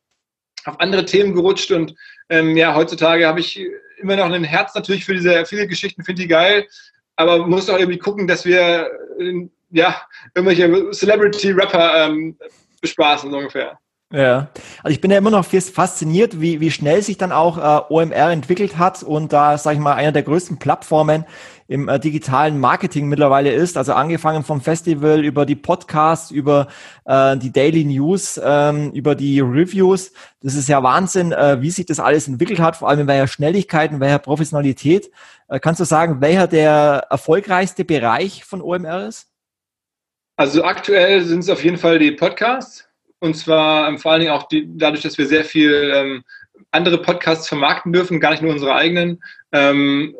S2: auf andere Themen gerutscht und ähm, ja, heutzutage habe ich immer noch ein Herz natürlich für diese viele Geschichten, finde ich geil, aber man muss auch irgendwie gucken, dass wir äh, ja, irgendwelche Celebrity-Rapper ähm, bespaßen, so ungefähr.
S1: Ja, also ich bin ja immer noch fasziniert, wie, wie schnell sich dann auch äh, OMR entwickelt hat und da, sage ich mal, einer der größten Plattformen im äh, digitalen Marketing mittlerweile ist. Also angefangen vom Festival über die Podcasts, über äh, die Daily News, ähm, über die Reviews. Das ist ja Wahnsinn, äh, wie sich das alles entwickelt hat, vor allem in welcher Schnelligkeit, in welcher Professionalität. Äh, kannst du sagen, welcher der erfolgreichste Bereich von OMR ist?
S2: Also aktuell sind es auf jeden Fall die Podcasts. Und zwar ähm, vor allen Dingen auch die, dadurch, dass wir sehr viel ähm, andere Podcasts vermarkten dürfen, gar nicht nur unsere eigenen. Ähm,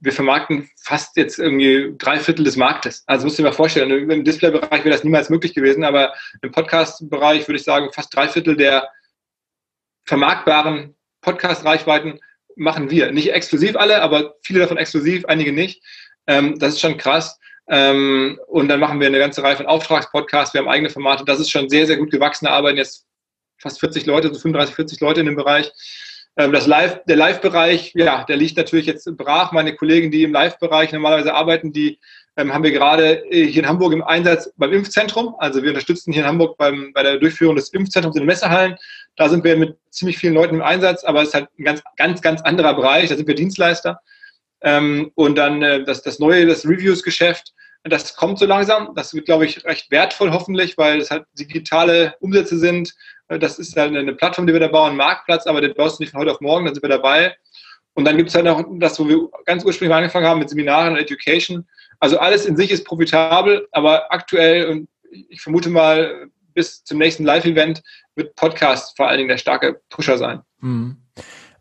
S2: wir vermarkten fast jetzt irgendwie drei Viertel des Marktes. Also musst du dir mal vorstellen, im Display-Bereich wäre das niemals möglich gewesen, aber im Podcast-Bereich würde ich sagen, fast drei Viertel der vermarktbaren Podcast-Reichweiten machen wir. Nicht exklusiv alle, aber viele davon exklusiv, einige nicht. Ähm, das ist schon krass. Ähm, und dann machen wir eine ganze Reihe von Auftragspodcasts, wir haben eigene Formate. Das ist schon sehr, sehr gut gewachsen. Da arbeiten jetzt fast 40 Leute, so 35, 40 Leute in dem Bereich. Ähm, das Live, der Live-Bereich, ja, der liegt natürlich jetzt brach. Meine Kollegen, die im Live-Bereich normalerweise arbeiten, die ähm, haben wir gerade äh, hier in Hamburg im Einsatz beim Impfzentrum. Also wir unterstützen hier in Hamburg beim, bei der Durchführung des Impfzentrums in den Messehallen. Da sind wir mit ziemlich vielen Leuten im Einsatz, aber es ist halt ein ganz, ganz, ganz anderer Bereich. Da sind wir Dienstleister. Ähm, und dann äh, das, das neue, das Reviews-Geschäft, das kommt so langsam. Das wird, glaube ich, recht wertvoll hoffentlich, weil es halt digitale Umsätze sind. Äh, das ist dann eine Plattform, die wir da bauen, Marktplatz, aber den baust du nicht von heute auf morgen, dann sind wir dabei. Und dann gibt es halt noch das, wo wir ganz ursprünglich angefangen haben mit Seminaren und Education. Also alles in sich ist profitabel, aber aktuell, und ich vermute mal, bis zum nächsten Live-Event wird Podcast vor allen Dingen der starke Pusher sein. Mhm.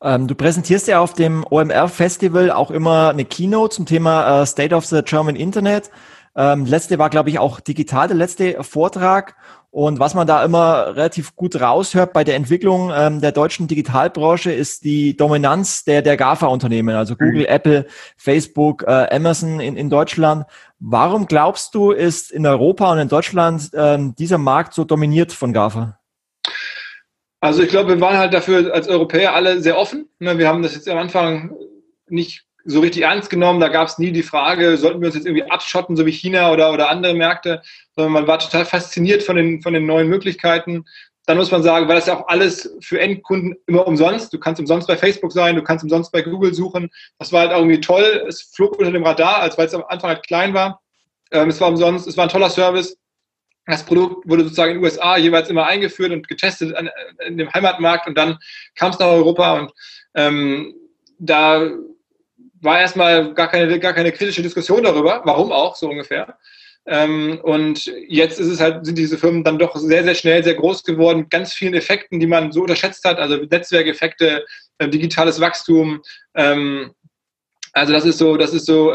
S1: Ähm, du präsentierst ja auf dem OMR-Festival auch immer eine Keynote zum Thema äh, State of the German Internet. Ähm, letzte war, glaube ich, auch digital, der letzte Vortrag. Und was man da immer relativ gut raushört bei der Entwicklung ähm, der deutschen Digitalbranche ist die Dominanz der, der GAFA-Unternehmen, also mhm. Google, mhm. Apple, Facebook, äh, Amazon in, in Deutschland. Warum glaubst du, ist in Europa und in Deutschland ähm, dieser Markt so dominiert von GAFA?
S2: Also ich glaube, wir waren halt dafür als Europäer alle sehr offen. Ne, wir haben das jetzt am Anfang nicht so richtig ernst genommen. Da gab es nie die Frage, sollten wir uns jetzt irgendwie abschotten, so wie China oder, oder andere Märkte, sondern man war total fasziniert von den, von den neuen Möglichkeiten. Dann muss man sagen, weil das ja auch alles für Endkunden immer umsonst. Du kannst umsonst bei Facebook sein, du kannst umsonst bei Google suchen. Das war halt irgendwie toll. Es flog unter dem Radar, als weil es am Anfang halt klein war. Ähm, es war umsonst, es war ein toller Service. Das Produkt wurde sozusagen in den USA jeweils immer eingeführt und getestet an, in dem Heimatmarkt und dann kam es nach Europa und ähm, da war erstmal gar keine, gar keine kritische Diskussion darüber, warum auch, so ungefähr. Ähm, und jetzt ist es halt, sind diese Firmen dann doch sehr, sehr schnell sehr groß geworden, ganz vielen Effekten, die man so unterschätzt hat, also Netzwerkeffekte, äh, digitales Wachstum. Ähm, also das ist so, das ist so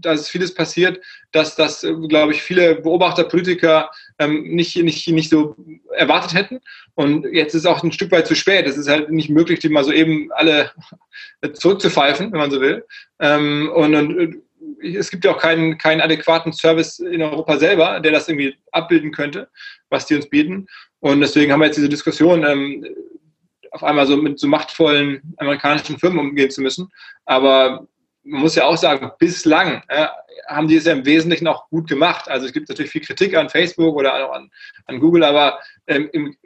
S2: da ist vieles passiert, dass das, glaube ich, viele Beobachter, Politiker ähm, nicht, nicht, nicht so erwartet hätten. Und jetzt ist auch ein Stück weit zu spät. Es ist halt nicht möglich, die mal so eben alle zurückzupfeifen, wenn man so will. Ähm, und, und es gibt ja auch keinen, keinen adäquaten Service in Europa selber, der das irgendwie abbilden könnte, was die uns bieten. Und deswegen haben wir jetzt diese Diskussion, ähm, auf einmal so mit so machtvollen amerikanischen Firmen umgehen zu müssen. Aber man muss ja auch sagen, bislang äh, haben die es ja im Wesentlichen auch gut gemacht. Also es gibt natürlich viel Kritik an Facebook oder auch an, an Google, aber ähm, im,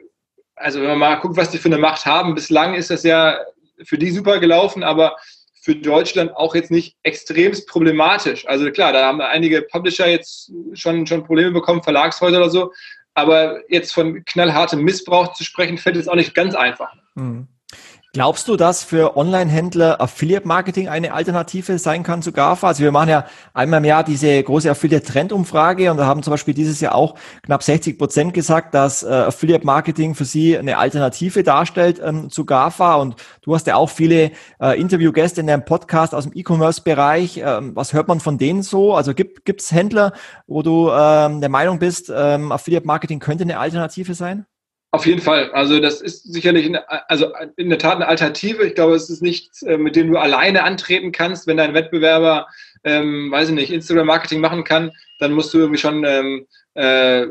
S2: also wenn man mal guckt, was die für eine Macht haben, bislang ist das ja für die super gelaufen, aber für Deutschland auch jetzt nicht extremst problematisch. Also klar, da haben einige Publisher jetzt schon, schon Probleme bekommen, Verlagshäuser oder so, aber jetzt von knallhartem Missbrauch zu sprechen, fällt jetzt auch nicht ganz einfach. Mhm.
S1: Glaubst du, dass für Online-Händler Affiliate-Marketing eine Alternative sein kann zu GAFA? Also wir machen ja einmal im Jahr diese große Affiliate-Trend-Umfrage und da haben zum Beispiel dieses Jahr auch knapp 60 Prozent gesagt, dass äh, Affiliate-Marketing für sie eine Alternative darstellt ähm, zu GAFA. Und du hast ja auch viele äh, Interviewgäste in deinem Podcast aus dem E-Commerce-Bereich. Ähm, was hört man von denen so? Also gibt es Händler, wo du ähm, der Meinung bist, ähm, Affiliate-Marketing könnte eine Alternative sein?
S2: Auf jeden Fall. Also das ist sicherlich eine, also in der Tat eine Alternative. Ich glaube, es ist nichts, äh, mit dem du alleine antreten kannst. Wenn dein Wettbewerber, ähm, weiß ich nicht, Instagram-Marketing machen kann, dann musst du irgendwie schon ähm, äh,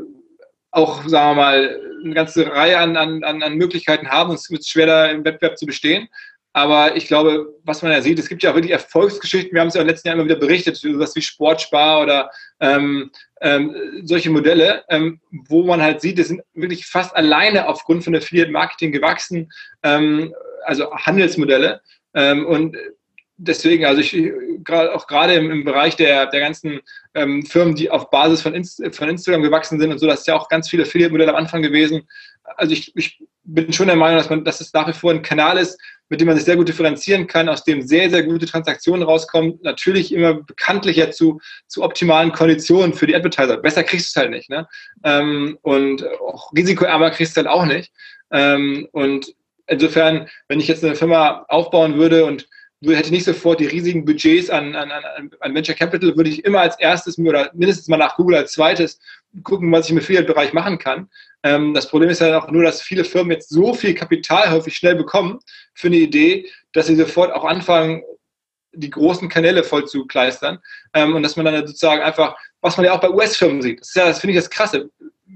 S2: auch, sagen wir mal, eine ganze Reihe an, an, an Möglichkeiten haben und es wird schwer, da im Wettbewerb zu bestehen. Aber ich glaube, was man ja sieht, es gibt ja auch wirklich Erfolgsgeschichten. Wir haben es ja den letzten Jahren immer wieder berichtet, sowas wie Sportspar oder ähm, ähm, solche Modelle, ähm, wo man halt sieht, es sind wirklich fast alleine aufgrund von Affiliate Marketing gewachsen, ähm, also Handelsmodelle. Ähm, und deswegen, also ich auch gerade im, im, Bereich der, der ganzen ähm, Firmen, die auf Basis von, Inst von Instagram gewachsen sind und so, das ist ja auch ganz viele Affiliate-Modelle am Anfang gewesen. Also ich, ich bin schon der Meinung, dass man, dass es nach wie vor ein Kanal ist, mit dem man sich sehr gut differenzieren kann, aus dem sehr, sehr gute Transaktionen rauskommen. Natürlich immer bekanntlicher zu, zu optimalen Konditionen für die Advertiser. Besser kriegst du es halt nicht. Ne? Ähm, und auch risikoärmer kriegst du es halt auch nicht. Ähm, und insofern, wenn ich jetzt eine Firma aufbauen würde und hätte nicht sofort die riesigen Budgets an, an, an Venture Capital, würde ich immer als erstes oder mindestens mal nach Google als zweites gucken, was ich im Affiliate-Bereich machen kann. Ähm, das Problem ist ja auch nur, dass viele Firmen jetzt so viel Kapital häufig schnell bekommen für eine Idee, dass sie sofort auch anfangen, die großen Kanäle voll zu kleistern. Ähm, und dass man dann sozusagen einfach, was man ja auch bei US-Firmen sieht, das, ja, das finde ich das Krasse.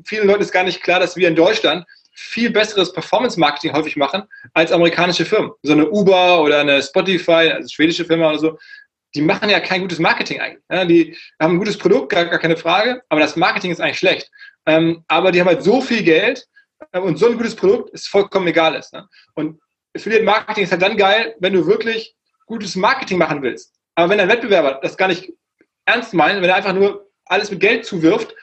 S2: Vielen Leuten ist gar nicht klar, dass wir in Deutschland viel besseres Performance-Marketing häufig machen als amerikanische Firmen. So eine Uber oder eine Spotify, also schwedische Firma oder so, die machen ja kein gutes Marketing eigentlich. Ja, die haben ein gutes Produkt, gar, gar keine Frage, aber das Marketing ist eigentlich schlecht. Ähm, aber die haben halt so viel Geld äh, und so ein gutes Produkt, ist vollkommen egal ist. Ne? Und Affiliate Marketing ist halt dann geil, wenn du wirklich gutes Marketing machen willst. Aber wenn ein Wettbewerber das gar nicht ernst meint, wenn er einfach nur alles mit Geld zuwirft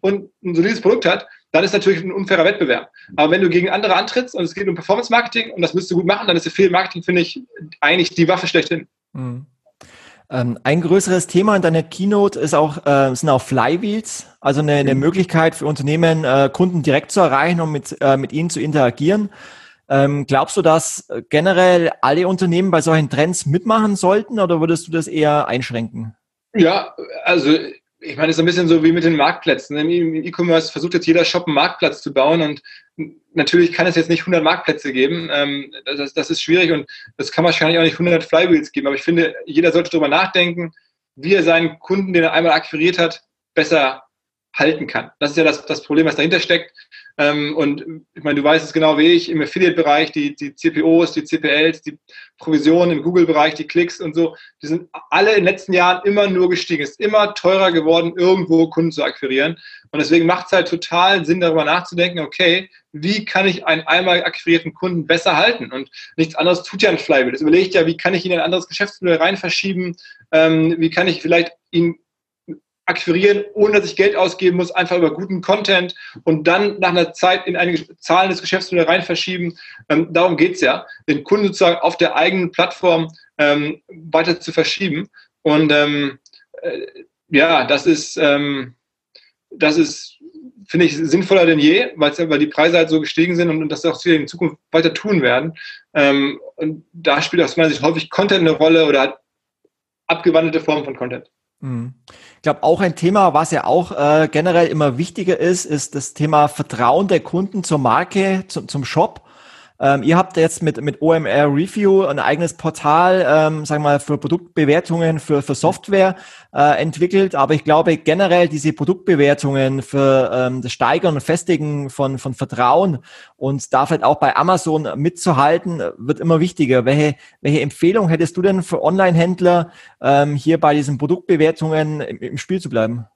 S2: und ein solides Produkt hat, dann ist natürlich ein unfairer Wettbewerb. Aber wenn du gegen andere antrittst und es geht um Performance Marketing und das müsst du gut machen, dann ist Affiliate Marketing, finde ich, eigentlich die Waffe schlechthin. Mhm.
S1: Ähm, ein größeres Thema in deiner Keynote ist auch, äh, sind auch Flywheels, also eine, eine mhm. Möglichkeit für Unternehmen, äh, Kunden direkt zu erreichen und mit, äh, mit ihnen zu interagieren. Ähm, glaubst du, dass generell alle Unternehmen bei solchen Trends mitmachen sollten oder würdest du das eher einschränken?
S2: Ja, also ich meine, es ist ein bisschen so wie mit den Marktplätzen. Im E-Commerce versucht jetzt jeder Shop einen Marktplatz zu bauen und natürlich kann es jetzt nicht 100 Marktplätze geben. Ähm, das, das ist schwierig und das kann wahrscheinlich auch nicht 100 Flywheels geben. Aber ich finde, jeder sollte darüber nachdenken, wie er seinen Kunden, den er einmal akquiriert hat, besser halten kann. Das ist ja das, das Problem, was dahinter steckt. Ähm, und ich meine, du weißt es genau wie ich, im Affiliate-Bereich, die, die CPOs, die CPLs, die Provisionen im Google-Bereich, die Klicks und so, die sind alle in den letzten Jahren immer nur gestiegen. Es ist immer teurer geworden, irgendwo Kunden zu akquirieren. Und deswegen macht es halt total Sinn, darüber nachzudenken, okay, wie kann ich einen einmal akquirierten Kunden besser halten? Und nichts anderes tut ja ein Flywheel. Das überlegt ja, wie kann ich ihn in ein anderes Geschäftsmodell rein verschieben? Ähm, wie kann ich vielleicht ihn akquirieren, ohne dass ich Geld ausgeben muss, einfach über guten Content und dann nach einer Zeit in ein zahlendes Geschäftsmodell rein verschieben. Ähm, darum geht's ja, den Kunden sozusagen auf der eigenen Plattform ähm, weiter zu verschieben. Und ähm, äh, ja, das ist, ähm, das ist, finde ich, sinnvoller denn je, weil die Preise halt so gestiegen sind und, und das auch wir in Zukunft weiter tun werden. Ähm, und da spielt aus meiner Sicht häufig Content eine Rolle oder abgewandelte Formen von Content.
S1: Mhm. Ich glaube, auch ein Thema, was ja auch äh, generell immer wichtiger ist, ist das Thema Vertrauen der Kunden zur Marke, zu, zum Shop. Ähm, ihr habt jetzt mit, mit OMR Review ein eigenes Portal, ähm, sagen mal, für Produktbewertungen für, für Software äh, entwickelt. Aber ich glaube generell diese Produktbewertungen für ähm, das Steigern und Festigen von, von Vertrauen und da vielleicht auch bei Amazon mitzuhalten, wird immer wichtiger. Welche, welche Empfehlung hättest du denn für Online-Händler, ähm, hier bei diesen Produktbewertungen im, im Spiel zu bleiben?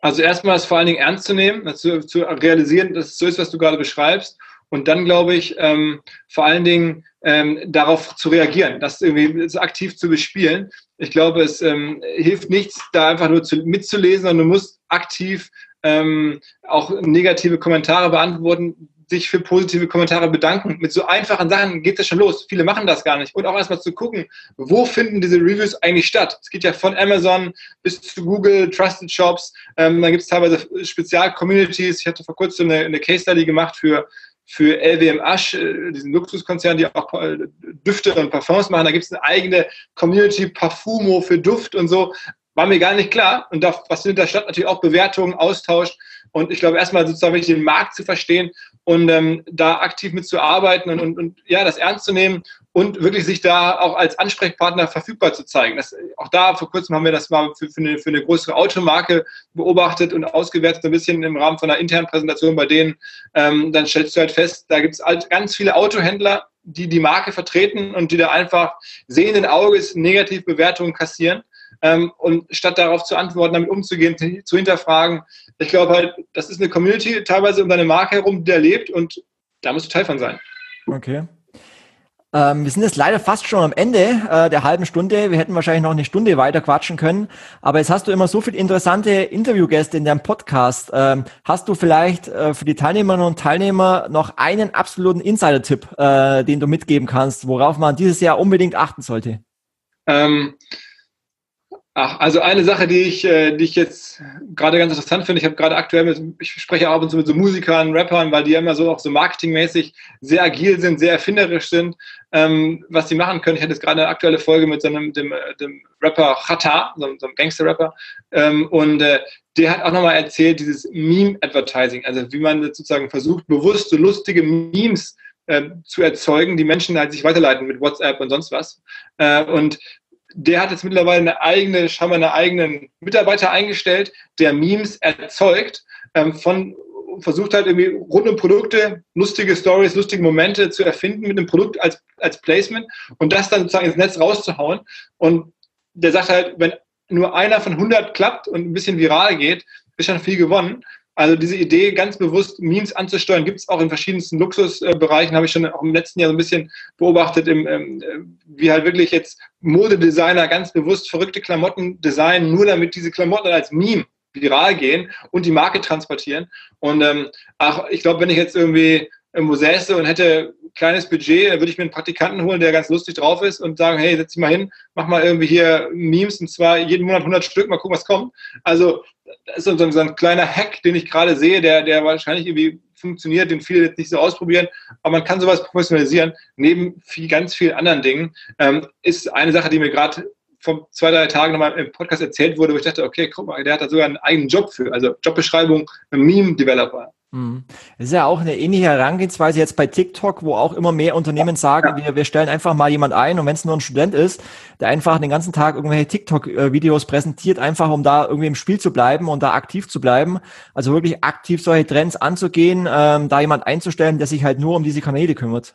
S2: Also erstmal ist vor allen Dingen ernst zu nehmen, zu, zu realisieren, dass es so ist, was du gerade beschreibst und dann glaube ich, ähm, vor allen Dingen ähm, darauf zu reagieren, das irgendwie so aktiv zu bespielen. Ich glaube, es ähm, hilft nichts, da einfach nur zu, mitzulesen, sondern du musst aktiv ähm, auch negative Kommentare beantworten, sich für positive Kommentare bedanken. Mit so einfachen Sachen geht es schon los. Viele machen das gar nicht. Und auch erstmal zu gucken, wo finden diese Reviews eigentlich statt? Es geht ja von Amazon bis zu Google, Trusted Shops. Ähm, dann gibt es teilweise Spezial-Communities. Ich hatte vor kurzem eine, eine Case Study gemacht für für LWMH, äh, diesen Luxuskonzern, die auch äh, Düfte und Parfums machen. Da gibt es eine eigene Community Parfumo für Duft und so. War mir gar nicht klar. Und da findet da statt natürlich auch Bewertungen, Austausch. Und ich glaube, erstmal sozusagen den Markt zu verstehen und ähm, da aktiv mitzuarbeiten und, und, und ja, das ernst zu nehmen und wirklich sich da auch als Ansprechpartner verfügbar zu zeigen. Das, auch da vor kurzem haben wir das mal für, für, eine, für eine größere Automarke beobachtet und ausgewertet, ein bisschen im Rahmen von einer internen Präsentation bei denen. Ähm, dann stellst du halt fest, da gibt es halt ganz viele Autohändler, die die Marke vertreten und die da einfach sehenden Auges Negativbewertungen kassieren. Ähm, und statt darauf zu antworten, damit umzugehen, zu hinterfragen, ich glaube halt, das ist eine Community teilweise um deine Marke herum, die da lebt und da musst du Teil von sein.
S1: Okay. Ähm, wir sind jetzt leider fast schon am Ende äh, der halben Stunde. Wir hätten wahrscheinlich noch eine Stunde weiter quatschen können. Aber jetzt hast du immer so viele interessante Interviewgäste in deinem Podcast. Ähm, hast du vielleicht äh, für die Teilnehmerinnen und Teilnehmer noch einen absoluten Insider-Tipp, äh, den du mitgeben kannst, worauf man dieses Jahr unbedingt achten sollte?
S2: Ähm, Ach, also eine Sache, die ich, äh, die ich jetzt gerade ganz interessant finde, ich habe gerade aktuell mit, ich spreche ab und zu mit so Musikern, Rappern, weil die immer so auch so marketingmäßig sehr agil sind, sehr erfinderisch sind, ähm, was sie machen können. Ich hatte jetzt gerade eine aktuelle Folge mit so einem dem, äh, dem Rapper Chata, so, so einem Gangster-Rapper, ähm, und äh, der hat auch nochmal erzählt, dieses Meme-Advertising, also wie man sozusagen versucht, bewusst so lustige Memes äh, zu erzeugen, die Menschen halt sich weiterleiten mit WhatsApp und sonst was. Äh, und der hat jetzt mittlerweile eine eigene, scheinbar einen eigenen Mitarbeiter eingestellt, der Memes erzeugt, ähm, von versucht halt irgendwie rund um Produkte lustige Stories, lustige Momente zu erfinden mit dem Produkt als, als Placement und das dann sozusagen ins Netz rauszuhauen. Und der sagt halt, wenn nur einer von 100 klappt und ein bisschen viral geht, ist schon viel gewonnen. Also diese Idee, ganz bewusst Memes anzusteuern, gibt es auch in verschiedensten Luxusbereichen, habe ich schon auch im letzten Jahr so ein bisschen beobachtet, im, ähm, wie halt wirklich jetzt Modedesigner ganz bewusst verrückte Klamotten designen, nur damit diese Klamotten als Meme viral gehen und die Marke transportieren. Und ähm, auch, ich glaube, wenn ich jetzt irgendwie irgendwo säße und hätte kleines Budget, dann würde ich mir einen Praktikanten holen, der ganz lustig drauf ist und sagen, hey, setz dich mal hin, mach mal irgendwie hier Memes und zwar jeden Monat 100 Stück, mal gucken, was kommt. Also das ist so ein, kleiner Hack, den ich gerade sehe, der, der wahrscheinlich irgendwie funktioniert, den viele jetzt nicht so ausprobieren, aber man kann sowas professionalisieren, neben viel, ganz vielen anderen Dingen. Ähm, ist eine Sache, die mir gerade vor zwei, drei Tagen nochmal im Podcast erzählt wurde, wo ich dachte, okay, guck mal, der hat da sogar einen eigenen Job für, also Jobbeschreibung, Meme-Developer.
S1: Mhm. Das ist ja auch eine ähnliche Herangehensweise jetzt bei TikTok, wo auch immer mehr Unternehmen sagen, wir, wir stellen einfach mal jemand ein und wenn es nur ein Student ist, der einfach den ganzen Tag irgendwelche TikTok-Videos präsentiert, einfach um da irgendwie im Spiel zu bleiben und da aktiv zu bleiben. Also wirklich aktiv solche Trends anzugehen, ähm, da jemand einzustellen, der sich halt nur um diese Kanäle kümmert.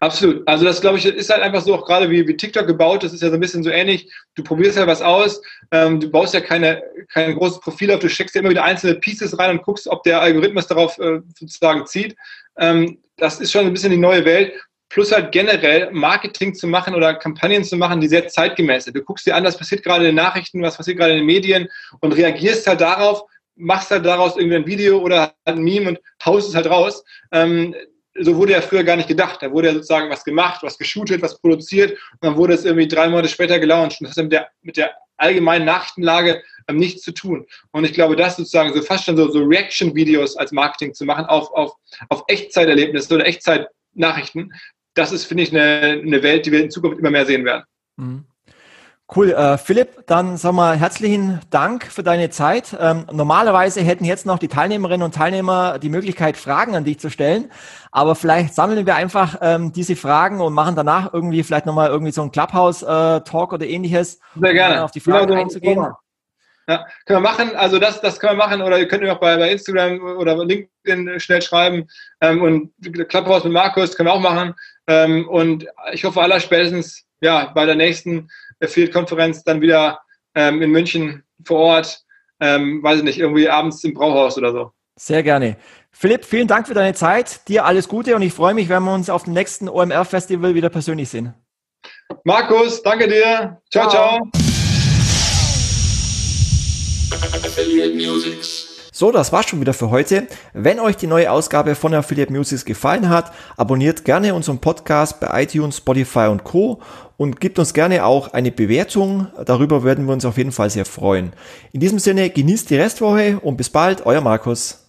S2: Absolut. Also das, glaube ich, ist halt einfach so auch gerade wie, wie TikTok gebaut. Das ist ja so ein bisschen so ähnlich. Du probierst ja was aus. Ähm, du baust ja keine, kein großes Profil auf. Du steckst ja immer wieder einzelne Pieces rein und guckst, ob der Algorithmus darauf äh, sozusagen zieht. Ähm, das ist schon ein bisschen die neue Welt. Plus halt generell Marketing zu machen oder Kampagnen zu machen, die sehr zeitgemäß sind. Du guckst dir an, was passiert gerade in den Nachrichten, was passiert gerade in den Medien und reagierst halt darauf, machst halt daraus irgendwie ein Video oder ein Meme und haust es halt raus. Ähm, so wurde ja früher gar nicht gedacht. Da wurde ja sozusagen was gemacht, was geshootet, was produziert und dann wurde es irgendwie drei Monate später gelauncht. Und das hat mit der, mit der allgemeinen Nachrichtenlage ähm, nichts zu tun. Und ich glaube, das sozusagen so fast schon so, so Reaction-Videos als Marketing zu machen auf, auf, auf Echtzeiterlebnisse oder Echtzeitnachrichten, das ist, finde ich, eine, eine Welt, die wir in Zukunft immer mehr sehen werden. Mhm.
S1: Cool, äh, Philipp, dann sag mal herzlichen Dank für deine Zeit. Ähm, normalerweise hätten jetzt noch die Teilnehmerinnen und Teilnehmer die Möglichkeit, Fragen an dich zu stellen, aber vielleicht sammeln wir einfach ähm, diese Fragen und machen danach irgendwie vielleicht nochmal irgendwie so ein Clubhouse-Talk äh, oder ähnliches,
S2: Sehr gerne.
S1: Um auf die Fragen ja, einzugehen.
S2: Ja, können wir machen. Also das, das können wir machen oder ihr könnt mir auch bei, bei Instagram oder LinkedIn schnell schreiben. Ähm, und Clubhouse mit Markus können wir auch machen. Ähm, und ich hoffe aller spätestens ja, bei der nächsten Field-Konferenz dann wieder ähm, in München vor Ort, ähm, weiß ich nicht, irgendwie abends im Brauhaus oder so.
S1: Sehr gerne. Philipp, vielen Dank für deine Zeit. Dir alles Gute und ich freue mich, wenn wir uns auf dem nächsten OMR-Festival wieder persönlich sehen.
S2: Markus, danke dir. Ciao, ciao. ciao.
S1: So, das war's schon wieder für heute. Wenn euch die neue Ausgabe von Affiliate Musics gefallen hat, abonniert gerne unseren Podcast bei iTunes, Spotify und Co. und gebt uns gerne auch eine Bewertung. Darüber würden wir uns auf jeden Fall sehr freuen. In diesem Sinne, genießt die Restwoche und bis bald, euer Markus.